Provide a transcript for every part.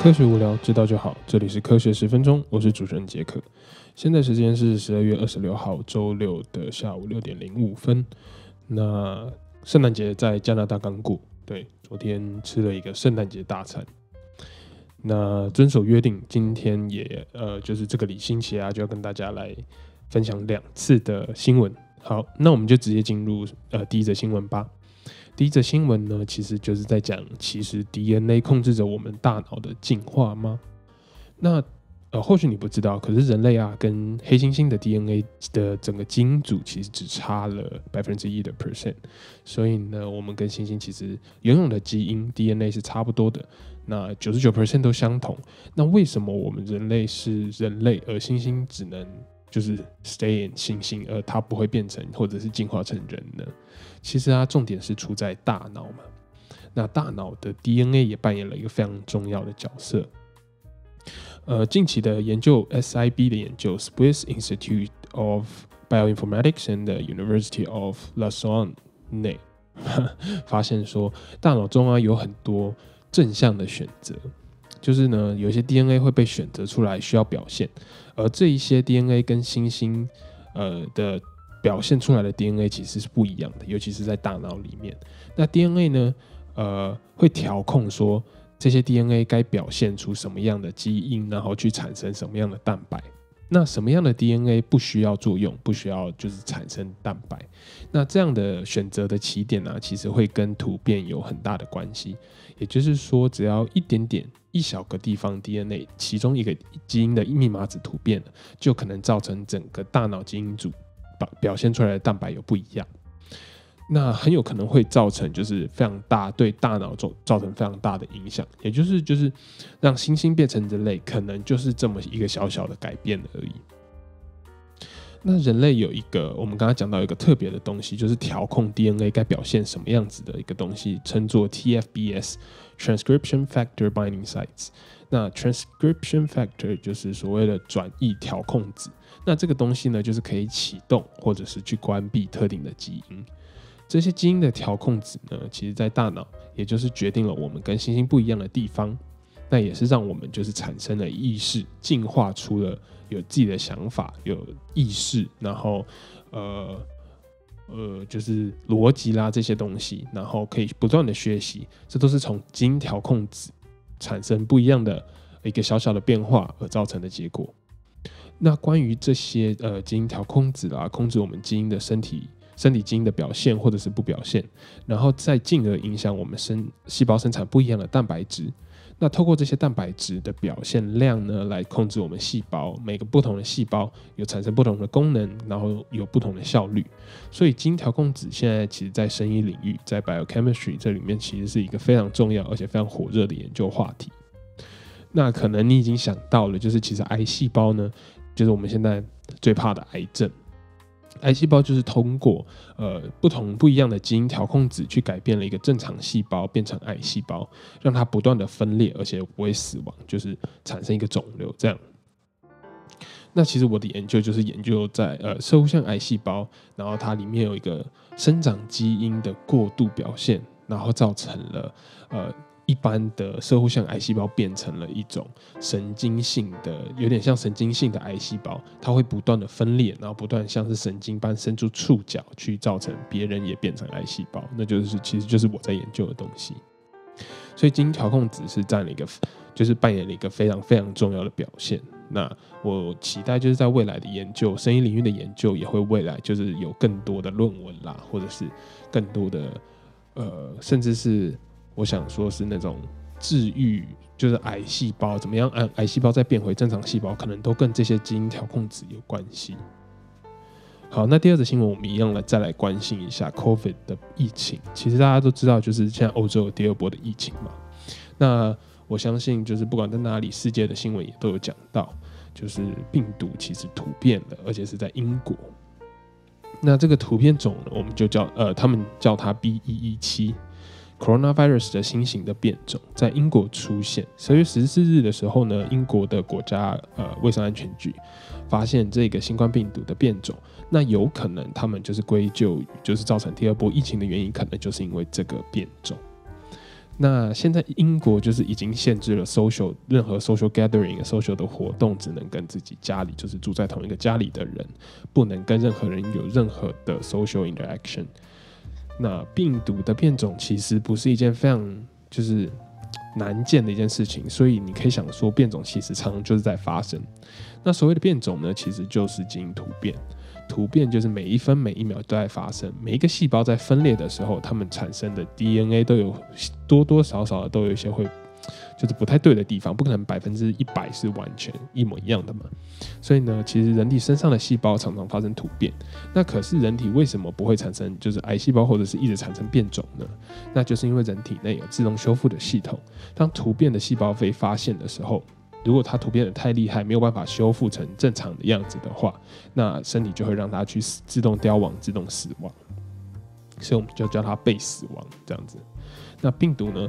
科学无聊，知道就好。这里是科学十分钟，我是主持人杰克。现在时间是十二月二十六号周六的下午六点零五分。那圣诞节在加拿大刚过，对，昨天吃了一个圣诞节大餐。那遵守约定，今天也呃，就是这个礼星期啊，就要跟大家来分享两次的新闻。好，那我们就直接进入呃第一则新闻吧。第一则新闻呢，其实就是在讲，其实 DNA 控制着我们大脑的进化吗？那呃，或许你不知道，可是人类啊，跟黑猩猩的 DNA 的整个基因组其实只差了百分之一的 percent，所以呢，我们跟猩猩其实拥有的基因 DNA 是差不多的，那九十九 percent 都相同。那为什么我们人类是人类，而猩猩只能？就是 stay in 猩猩，而它不会变成或者是进化成人呢？其实它重点是出在大脑嘛。那大脑的 DNA 也扮演了一个非常重要的角色。呃，近期的研究，SIB 的研究，Swiss Institute of Bioinformatics and the University of Lausanne 发现说，大脑中啊有很多正向的选择。就是呢，有一些 DNA 会被选择出来需要表现，而这一些 DNA 跟星星呃的表现出来的 DNA 其实是不一样的，尤其是在大脑里面。那 DNA 呢，呃，会调控说这些 DNA 该表现出什么样的基因，然后去产生什么样的蛋白。那什么样的 DNA 不需要作用，不需要就是产生蛋白？那这样的选择的起点呢，其实会跟突变有很大的关系。也就是说，只要一点点、一小个地方 DNA 其中一个基因的密码子突变了，就可能造成整个大脑基因组表表现出来的蛋白有不一样。那很有可能会造成就是非常大对大脑造造成非常大的影响，也就是就是让猩猩变成人类，可能就是这么一个小小的改变而已。那人类有一个我们刚刚讲到一个特别的东西，就是调控 DNA 该表现什么样子的一个东西，称作 TFBS（Transcription Factor Binding Sites）。那 Transcription Factor 就是所谓的转译调控子。那这个东西呢，就是可以启动或者是去关闭特定的基因。这些基因的调控子呢，其实，在大脑，也就是决定了我们跟猩猩不一样的地方。那也是让我们就是产生了意识，进化出了有自己的想法，有意识，然后，呃，呃，就是逻辑啦这些东西，然后可以不断的学习。这都是从基因调控子产生不一样的一个小小的变化而造成的结果。那关于这些呃基因调控子啦，控制我们基因的身体。身体基因的表现或者是不表现，然后再进而影响我们生细胞生产不一样的蛋白质。那透过这些蛋白质的表现量呢，来控制我们细胞每个不同的细胞有产生不同的功能，然后有不同的效率。所以基因调控子现在其实在生医领域，在 biochemistry 这里面其实是一个非常重要而且非常火热的研究话题。那可能你已经想到了，就是其实癌细胞呢，就是我们现在最怕的癌症。癌细胞就是通过呃不同不一样的基因调控子去改变了一个正常细胞变成癌细胞，让它不断的分裂，而且不会死亡，就是产生一个肿瘤这样。那其实我的研究就是研究在呃射像癌细胞，然后它里面有一个生长基因的过度表现，然后造成了呃。一般的射护像癌细胞变成了一种神经性的，有点像神经性的癌细胞，它会不断的分裂，然后不断像是神经般伸出触角去造成别人也变成癌细胞，那就是其实就是我在研究的东西。所以基因调控只是占了一个，就是扮演了一个非常非常重要的表现。那我期待就是在未来的研究，生意领域的研究也会未来就是有更多的论文啦，或者是更多的呃，甚至是。我想说，是那种治愈，就是癌细胞怎么样？癌癌细胞再变回正常细胞，可能都跟这些基因调控子有关系。好，那第二则新闻，我们一样来再来关心一下 COVID 的疫情。其实大家都知道，就是现在欧洲有第二波的疫情嘛。那我相信，就是不管在哪里，世界的新闻也都有讲到，就是病毒其实突变了，而且是在英国。那这个突变种呢，我们就叫呃，他们叫它 B 一一七。Coronavirus 的新型的变种在英国出现。十月十四日的时候呢，英国的国家呃卫生安全局发现这个新冠病毒的变种，那有可能他们就是归咎于就是造成第二波疫情的原因，可能就是因为这个变种。那现在英国就是已经限制了 social 任何 social gathering、social 的活动，只能跟自己家里就是住在同一个家里的人，不能跟任何人有任何的 social interaction。那病毒的变种其实不是一件非常就是难见的一件事情，所以你可以想说，变种其实常常就是在发生。那所谓的变种呢，其实就是基因突变。突变就是每一分每一秒都在发生，每一个细胞在分裂的时候，它们产生的 DNA 都有多多少少的都有一些会就是不太对的地方，不可能百分之一百是完全一模一样的嘛。所以呢，其实人体身上的细胞常常发生突变。那可是人体为什么不会产生就是癌细胞或者是一直产生变种呢？那就是因为人体内有自动修复的系统，当突变的细胞被发现的时候。如果它突变的太厉害，没有办法修复成正常的样子的话，那身体就会让它去自动凋亡、自动死亡，所以我们就叫它被死亡这样子。那病毒呢，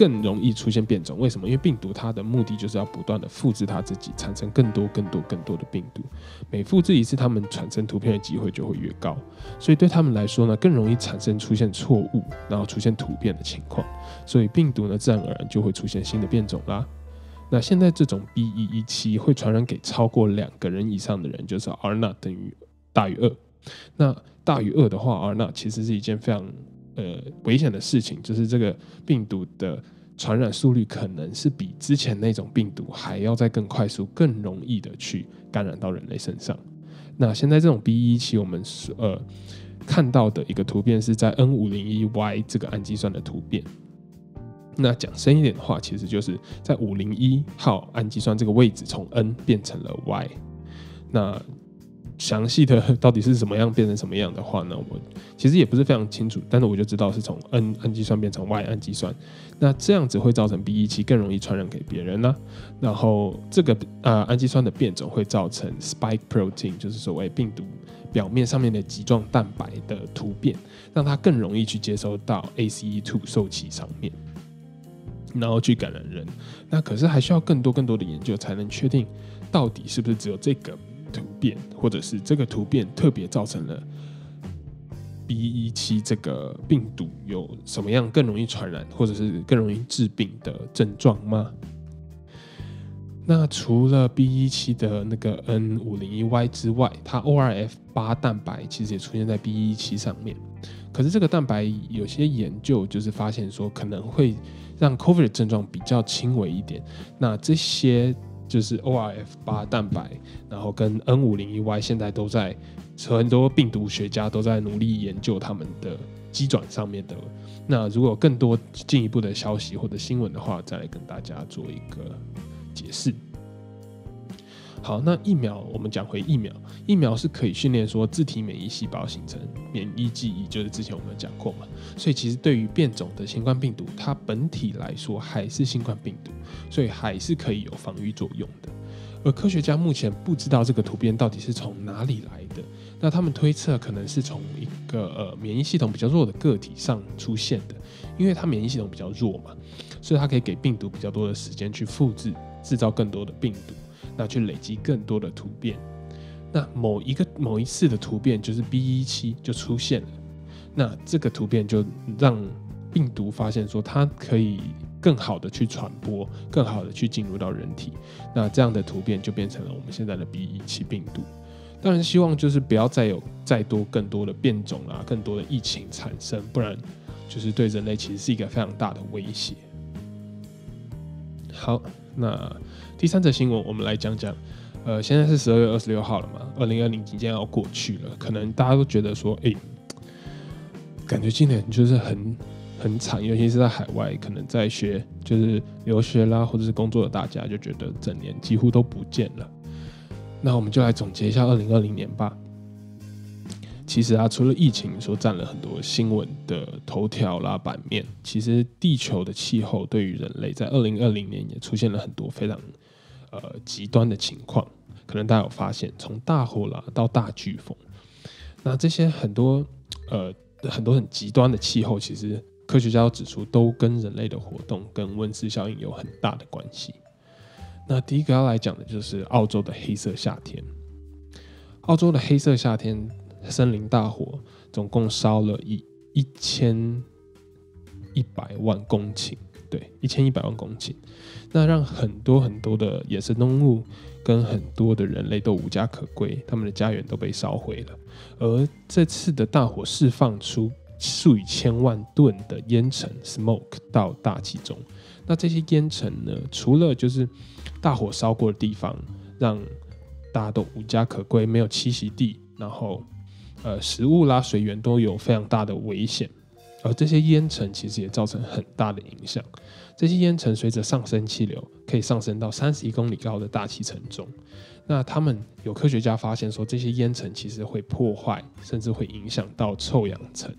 更容易出现变种，为什么？因为病毒它的目的就是要不断的复制它自己，产生更多、更多、更多的病毒。每复制一次，它们产生突变的机会就会越高，所以对他们来说呢，更容易产生出现错误，然后出现突变的情况。所以病毒呢，自然而然就会出现新的变种啦。那现在这种 B 一一七会传染给超过两个人以上的人，就是 R 纳等于大于二。那大于二的话，R 纳其实是一件非常呃危险的事情，就是这个病毒的传染速率可能是比之前那种病毒还要再更快速、更容易的去感染到人类身上。那现在这种 B 一七，我们呃看到的一个图片是在 N 五零一 Y 这个氨基酸的突变。那讲深一点的话，其实就是在五零一号氨基酸这个位置，从 N 变成了 Y。那详细的 到底是怎么样变成什么样的话呢？我其实也不是非常清楚，但是我就知道是从 N 氨基酸变成 Y 氨基酸。那这样子会造成 B 一七更容易传染给别人呢。然后这个呃氨基酸的变种会造成 Spike protein，就是所谓病毒表面上面的棘状蛋白的突变，让它更容易去接收到 ACE2 受体上面。然后去感染人，那可是还需要更多更多的研究才能确定，到底是不是只有这个突变，或者是这个突变特别造成了 B 一七这个病毒有什么样更容易传染，或者是更容易致病的症状吗？那除了 B 一七的那个 N 五零一 Y 之外，它 ORF 八蛋白其实也出现在 B 一七上面，可是这个蛋白有些研究就是发现说可能会。让 COVID 症状比较轻微一点，那这些就是 ORF 八蛋白，然后跟 N 五零一 Y 现在都在很多病毒学家都在努力研究他们的基转上面的。那如果有更多进一步的消息或者新闻的话，再来跟大家做一个解释。好，那疫苗我们讲回疫苗，疫苗是可以训练说自体免疫细胞形成免疫记忆，就是之前我们讲过嘛。所以其实对于变种的新冠病毒，它本体来说还是新冠病毒，所以还是可以有防御作用的。而科学家目前不知道这个突变到底是从哪里来的，那他们推测可能是从一个呃免疫系统比较弱的个体上出现的，因为它免疫系统比较弱嘛，所以它可以给病毒比较多的时间去复制，制造更多的病毒。那去累积更多的突变，那某一个某一次的突变就是 B 一七就出现了，那这个突变就让病毒发现说它可以更好的去传播，更好的去进入到人体，那这样的突变就变成了我们现在的 B 一七病毒。当然希望就是不要再有再多更多的变种啊，更多的疫情产生，不然就是对人类其实是一个非常大的威胁。好，那。第三则新闻，我们来讲讲，呃，现在是十二月二十六号了嘛，二零二零即将要过去了，可能大家都觉得说，哎，感觉今年就是很很惨，尤其是在海外，可能在学就是留学啦，或者是工作的大家就觉得整年几乎都不见了。那我们就来总结一下二零二零年吧。其实啊，除了疫情所占了很多新闻的头条啦版面，其实地球的气候对于人类在二零二零年也出现了很多非常。呃，极端的情况，可能大家有发现，从大火啦到大飓风，那这些很多呃很多很极端的气候，其实科学家都指出，都跟人类的活动跟温室效应有很大的关系。那第一个要来讲的就是澳洲的黑色夏天。澳洲的黑色夏天森林大火，总共烧了一一千一百万公顷，对，一千一百万公顷，那让很多很多的野生动物跟很多的人类都无家可归，他们的家园都被烧毁了。而这次的大火释放出数以千万吨的烟尘 （smoke） 到大气中，那这些烟尘呢，除了就是大火烧过的地方让大家都无家可归，没有栖息地，然后呃食物啦、水源都有非常大的危险。而这些烟尘其实也造成很大的影响。这些烟尘随着上升气流，可以上升到三十一公里高的大气层中。那他们有科学家发现说，这些烟尘其实会破坏，甚至会影响到臭氧层。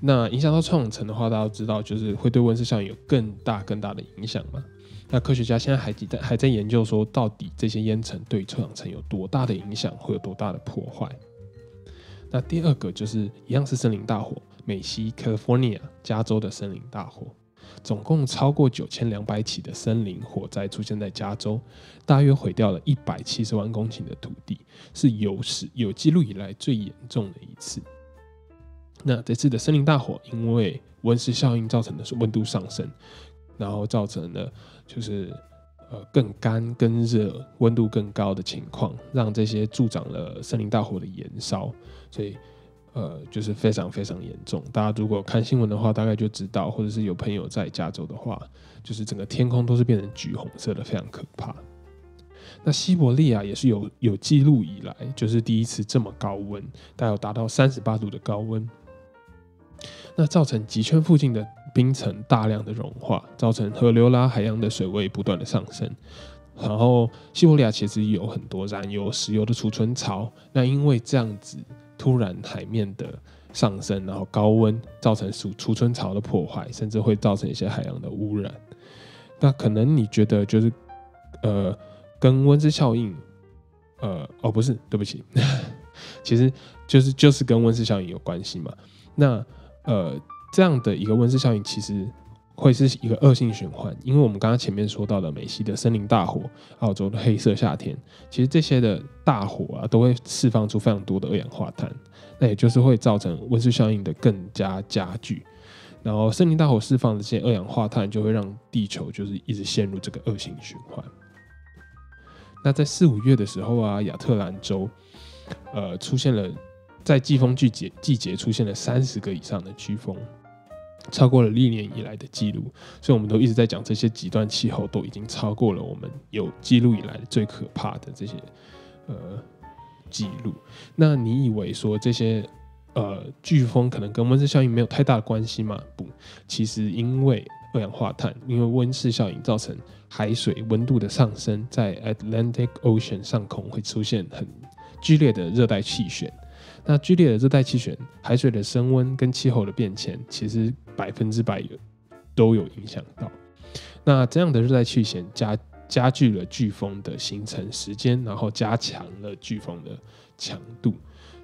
那影响到臭氧层的话，大家都知道，就是会对温室效应有更大更大的影响嘛。那科学家现在还在还在研究说，到底这些烟尘对臭氧层有多大的影响，会有多大的破坏。那第二个就是一样是森林大火，美西 California 加州的森林大火，总共超过九千两百起的森林火灾出现在加州，大约毁掉了一百七十万公顷的土地，是有史有记录以来最严重的一次。那这次的森林大火，因为温室效应造成的温度上升，然后造成了就是呃更干、更热、温度更高的情况，让这些助长了森林大火的燃烧。所以，呃，就是非常非常严重。大家如果看新闻的话，大概就知道，或者是有朋友在加州的话，就是整个天空都是变成橘红色的，非常可怕。那西伯利亚也是有有记录以来，就是第一次这么高温，大概有达到三十八度的高温。那造成极圈附近的冰层大量的融化，造成河流啦、海洋的水位不断的上升。然后西伯利亚其实有很多燃油、石油的储存槽，那因为这样子。突然海面的上升，然后高温造成储储存槽的破坏，甚至会造成一些海洋的污染。那可能你觉得就是，呃，跟温室效应，呃，哦，不是，对不起，其实就是就是跟温室效应有关系嘛。那呃，这样的一个温室效应，其实。会是一个恶性循环，因为我们刚刚前面说到的美西的森林大火、澳洲的黑色夏天，其实这些的大火啊，都会释放出非常多的二氧化碳，那也就是会造成温室效应的更加加剧。然后森林大火释放的这些二氧化碳，就会让地球就是一直陷入这个恶性循环。那在四五月的时候啊，亚特兰州呃出现了在季风季节季节出现了三十个以上的飓风。超过了历年以来的记录，所以我们都一直在讲这些极端气候都已经超过了我们有记录以来最可怕的这些呃记录。那你以为说这些呃飓风可能跟温室效应没有太大的关系吗？不，其实因为二氧化碳，因为温室效应造成海水温度的上升，在 Atlantic Ocean 上空会出现很剧烈的热带气旋。那剧烈的热带气旋、海水的升温跟气候的变迁，其实百分之百有都有影响到。那这样的热带气旋加加剧了飓风的形成时间，然后加强了飓风的强度。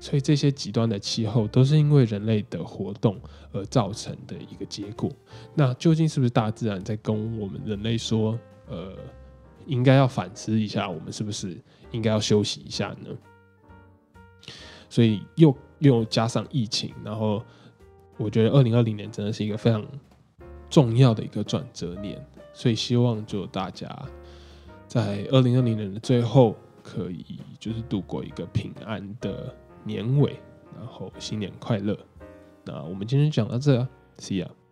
所以这些极端的气候都是因为人类的活动而造成的一个结果。那究竟是不是大自然在跟我们人类说，呃，应该要反思一下，我们是不是应该要休息一下呢？所以又又加上疫情，然后我觉得二零二零年真的是一个非常重要的一个转折年，所以希望就大家在二零二零年的最后可以就是度过一个平安的年尾，然后新年快乐。那我们今天讲到这，See you。